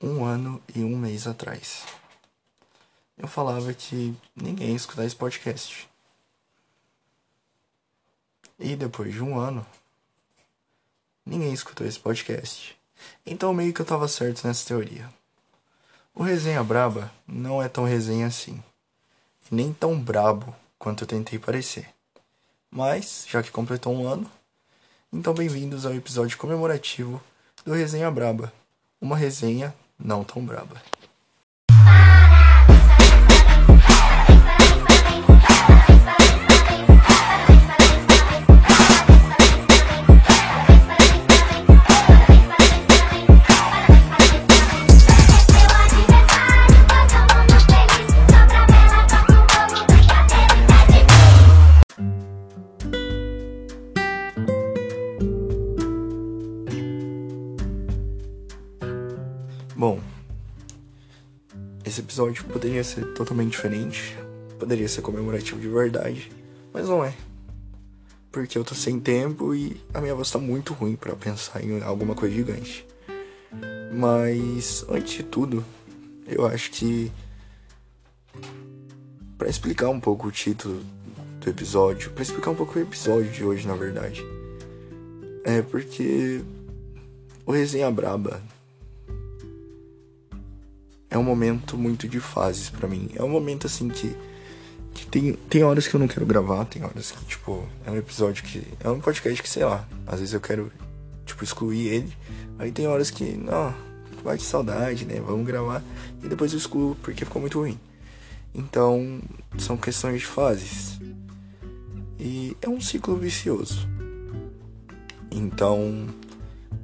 um ano e um mês atrás. Eu falava que ninguém ia escutar esse podcast. E depois de um ano, ninguém escutou esse podcast. Então meio que eu tava certo nessa teoria. O resenha braba não é tão resenha assim. Nem tão brabo quanto eu tentei parecer. Mas, já que completou um ano, então bem-vindos ao episódio comemorativo do Resenha Braba. Uma resenha não tão braba. Episódio poderia ser totalmente diferente, poderia ser comemorativo de verdade, mas não é. Porque eu tô sem tempo e a minha voz tá muito ruim para pensar em alguma coisa gigante. Mas, antes de tudo, eu acho que. para explicar um pouco o título do episódio, para explicar um pouco o episódio de hoje, na verdade, é porque. O Resenha Braba é um momento muito de fases para mim. É um momento assim que, que tem, tem horas que eu não quero gravar, tem horas que, tipo, é um episódio que. É um podcast que, sei lá, às vezes eu quero, tipo, excluir ele. Aí tem horas que, não, vai de saudade, né? Vamos gravar. E depois eu excluo porque ficou muito ruim. Então, são questões de fases. E é um ciclo vicioso. Então,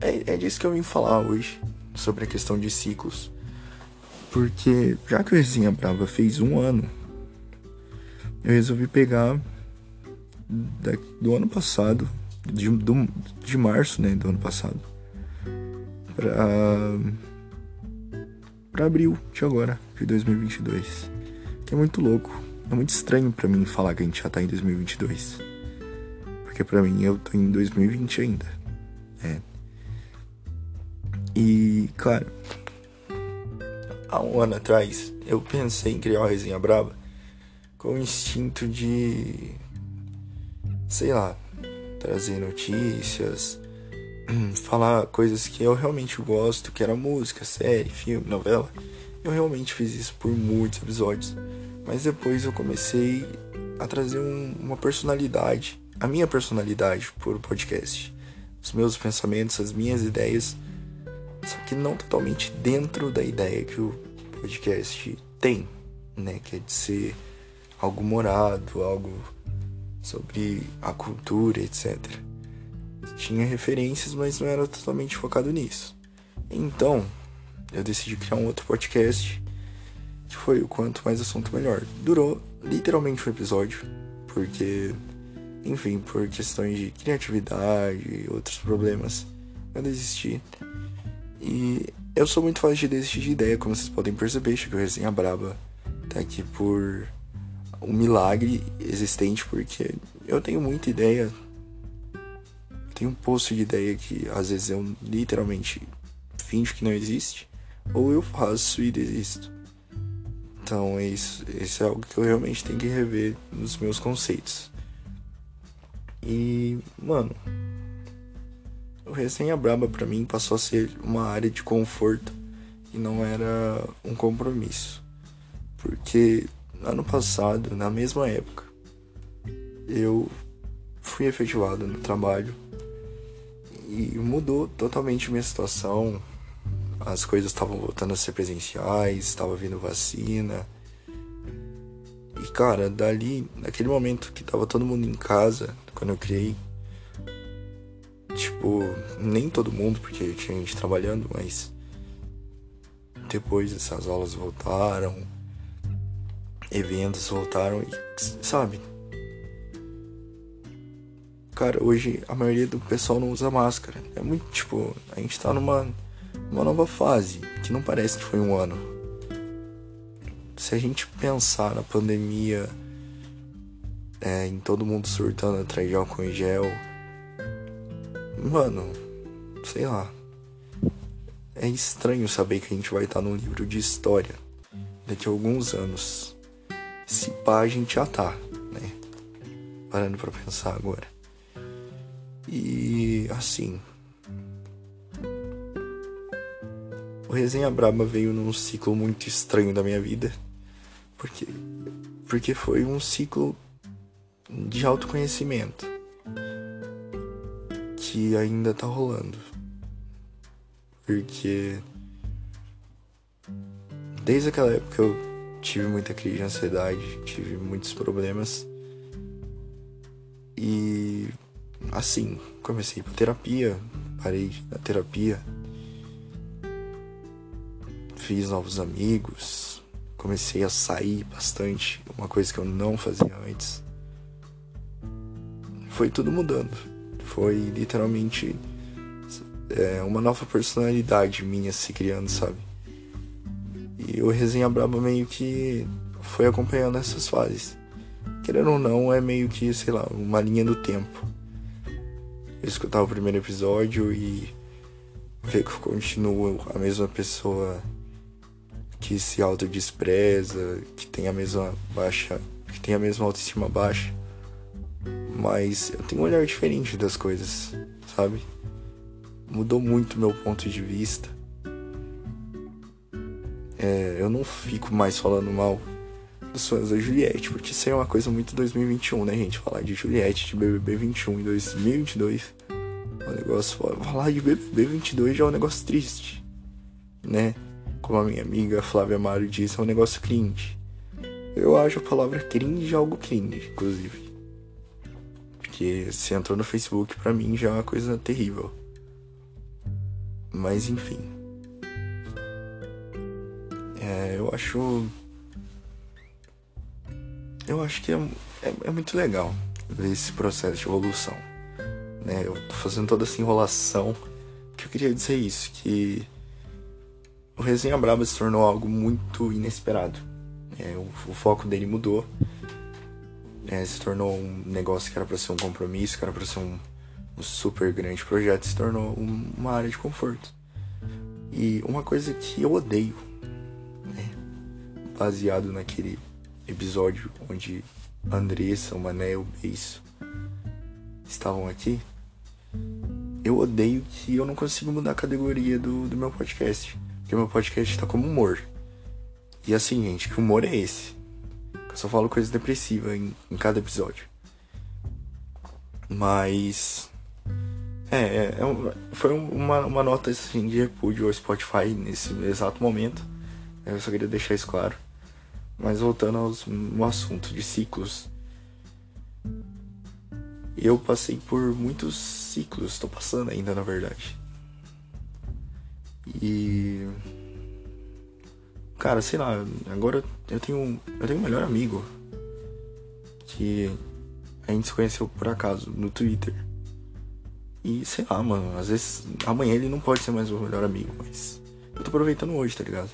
é, é disso que eu vim falar hoje, sobre a questão de ciclos. Porque já que o Resenha Brava fez um ano, eu resolvi pegar do ano passado, de, do, de março, né, do ano passado, pra, pra abril de agora, de 2022. Que é muito louco. É muito estranho para mim falar que a gente já tá em 2022. Porque para mim eu tô em 2020 ainda. É. E, claro, há um ano atrás, eu pensei em criar uma resenha braba com o instinto de, sei lá, trazer notícias, falar coisas que eu realmente gosto, que era música, série, filme, novela. Eu realmente fiz isso por muitos episódios, mas depois eu comecei a trazer um, uma personalidade, a minha personalidade por podcast, os meus pensamentos, as minhas ideias só que não totalmente dentro da ideia que o podcast tem, né? Que é de ser algo morado, algo sobre a cultura, etc. Tinha referências, mas não era totalmente focado nisso. Então, eu decidi criar um outro podcast que foi o quanto mais assunto melhor. Durou literalmente um episódio, porque, enfim, por questões de criatividade e outros problemas, eu desisti. E eu sou muito fácil de desistir de ideia, como vocês podem perceber, o Resenha Braba tá aqui por um milagre existente, porque eu tenho muita ideia. Tenho um poço de ideia que às vezes eu literalmente finjo que não existe, ou eu faço e desisto. Então é isso, isso é algo que eu realmente tenho que rever nos meus conceitos. E, mano, o Resenha Braba para mim passou a ser uma área de conforto e não era um compromisso. Porque ano passado, na mesma época, eu fui efetivado no trabalho e mudou totalmente minha situação. As coisas estavam voltando a ser presenciais, estava vindo vacina. E cara, dali, naquele momento que tava todo mundo em casa, quando eu criei Tipo, nem todo mundo, porque tinha gente trabalhando, mas depois essas aulas voltaram, eventos voltaram e, sabe? Cara, hoje a maioria do pessoal não usa máscara. É muito tipo, a gente tá numa uma nova fase que não parece que foi um ano. Se a gente pensar na pandemia, é, em todo mundo surtando atrás de álcool em gel, Mano, sei lá. é estranho saber que a gente vai estar num livro de história daqui a alguns anos. Se pá, a gente já tá, né? Parando pra pensar agora. E assim. O Resenha Braba veio num ciclo muito estranho da minha vida. Porque, porque foi um ciclo de autoconhecimento que ainda tá rolando. Porque desde aquela época eu tive muita crise de ansiedade, tive muitos problemas. E assim, comecei por terapia, parei na terapia, fiz novos amigos, comecei a sair bastante, uma coisa que eu não fazia antes. Foi tudo mudando. Foi literalmente é, uma nova personalidade minha se criando, sabe? E o Resenha Braba meio que foi acompanhando essas fases. Querendo ou não, é meio que, sei lá, uma linha do tempo. Eu escutava o primeiro episódio e ver que eu continuo a mesma pessoa que se autodespreza, que tem a mesma baixa, que tem a mesma autoestima baixa. Mas eu tenho um olhar diferente das coisas, sabe? Mudou muito meu ponto de vista. É, eu não fico mais falando mal dos fãs da Juliette, porque isso é uma coisa muito 2021, né, gente? Falar de Juliette, de BBB 21 em 2022 é um negócio. Falar de BBB 22 já é um negócio triste, né? Como a minha amiga Flávia Mário disse, é um negócio cringe. Eu acho a palavra cringe algo cringe, inclusive. Porque se entrou no Facebook, pra mim já é uma coisa terrível. Mas enfim. É, eu acho eu acho que é, é, é, muito legal ver esse processo de evolução. Né? Eu tô fazendo toda essa enrolação que eu queria dizer isso, que o Resenha Braba se tornou algo muito inesperado. É, o, o, foco dele mudou. É, se tornou um negócio que era para ser um compromisso, que era para ser um, um, super grande projeto, se tornou um, uma área de conforto. E uma coisa que eu odeio, né, baseado naquele episódio onde Andressa, o Mané e o Beiço estavam aqui, eu odeio que eu não consigo mudar a categoria do, do meu podcast. Porque meu podcast tá como humor. E assim, gente, que humor é esse? Eu só falo coisa depressiva em, em cada episódio. Mas. É, é, é foi uma, uma nota assim, de repúdio ao Spotify nesse exato momento. Eu só queria deixar isso claro. Mas voltando aos, no assunto de ciclos. Eu passei por muitos ciclos, estou passando ainda na verdade. E. Cara, sei lá, agora eu tenho. Eu tenho um melhor amigo. Que a gente se conheceu por acaso no Twitter. E sei lá, mano, às vezes amanhã ele não pode ser mais o melhor amigo, mas eu tô aproveitando hoje, tá ligado?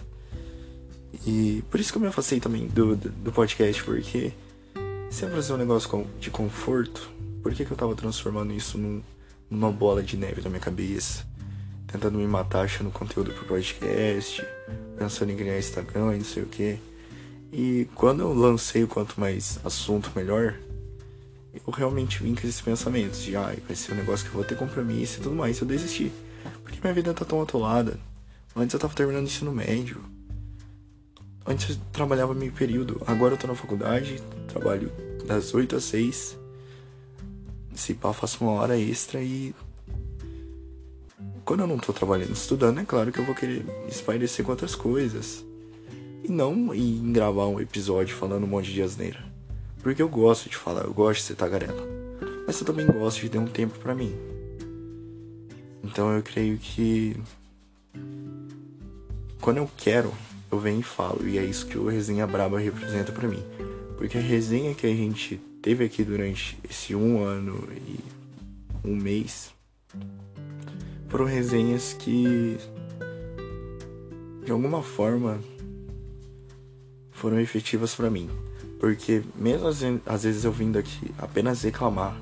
E por isso que eu me afastei também do, do, do podcast, porque se é fazer um negócio de conforto, por que, que eu tava transformando isso num, numa bola de neve na minha cabeça? Tentando me matar achando conteúdo pro podcast, pensando em criar Instagram e não sei o que. E quando eu lancei o quanto mais assunto melhor, eu realmente vim com esses pensamentos de ah, vai ser um negócio que eu vou ter compromisso e tudo mais. Eu desisti. Porque minha vida tá tão atolada. Antes eu tava terminando o ensino médio. Antes eu trabalhava meio período, agora eu tô na faculdade, trabalho das 8 às 6. Se pá, faço uma hora extra e. Quando eu não tô trabalhando estudando, é claro que eu vou querer espairecer com outras coisas. E não em gravar um episódio falando um monte de asneira. Porque eu gosto de falar, eu gosto de ser tagarela. Mas eu também gosto de ter um tempo para mim. Então eu creio que. Quando eu quero eu venho e falo. E é isso que o Resenha Braba representa para mim. Porque a resenha que a gente teve aqui durante esse um ano e um mês foram resenhas que de alguma forma foram efetivas para mim. Porque mesmo às vezes eu vindo aqui apenas reclamar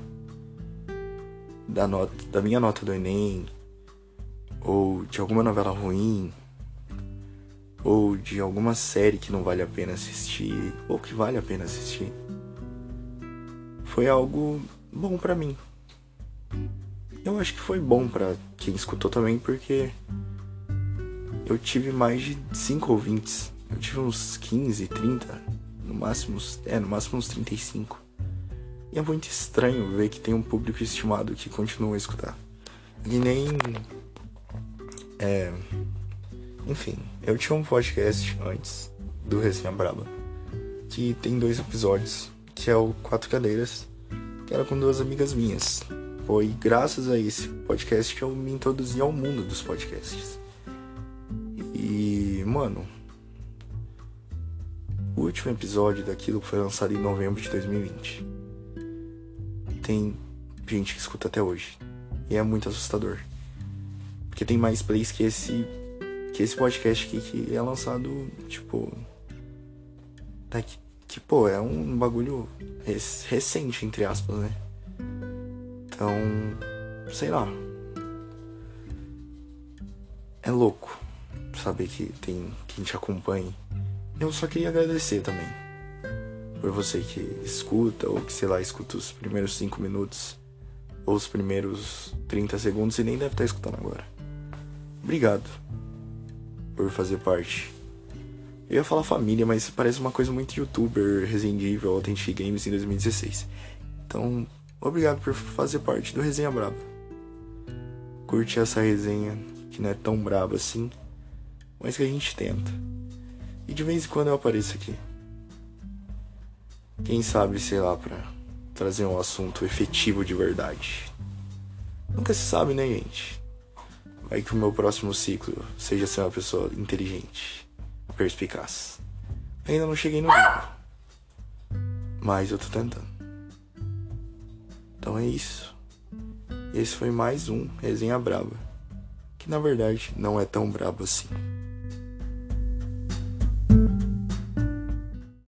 da nota da minha nota do ENEM ou de alguma novela ruim, ou de alguma série que não vale a pena assistir, ou que vale a pena assistir, foi algo bom para mim. Eu acho que foi bom para quem escutou também, porque eu tive mais de 5 ouvintes. Eu tive uns 15, 30, no máximo, é, no máximo uns 35. E é muito estranho ver que tem um público estimado que continua a escutar. E nem. É. Enfim, eu tinha um podcast antes do Resenha Braba, que tem dois episódios, que é o Quatro Cadeiras, que era com duas amigas minhas. Foi graças a esse podcast que eu me introduzi ao mundo dos podcasts. E, mano, o último episódio daquilo foi lançado em novembro de 2020. Tem gente que escuta até hoje. E é muito assustador. Porque tem mais plays que esse que esse podcast aqui que é lançado, tipo. Daqui, que, pô, é um bagulho recente, entre aspas, né? Então, sei lá. É louco saber que tem quem te acompanhe. Eu só queria agradecer também. Por você que escuta, ou que, sei lá, escuta os primeiros 5 minutos, ou os primeiros 30 segundos e nem deve estar escutando agora. Obrigado por fazer parte. Eu ia falar família, mas parece uma coisa muito youtuber, Resident Authentic Games em 2016. Então, obrigado por fazer parte do Resenha Braba. Curte essa resenha, que não é tão braba assim, mas que a gente tenta. E de vez em quando eu apareço aqui. Quem sabe, sei lá, pra trazer um assunto efetivo de verdade. Nunca se sabe, né, gente? Vai que o meu próximo ciclo seja ser uma pessoa inteligente, perspicaz. Ainda não cheguei no nível. Mas eu tô tentando. Então é isso. Esse foi mais um Resenha Braba. Que na verdade não é tão brabo assim.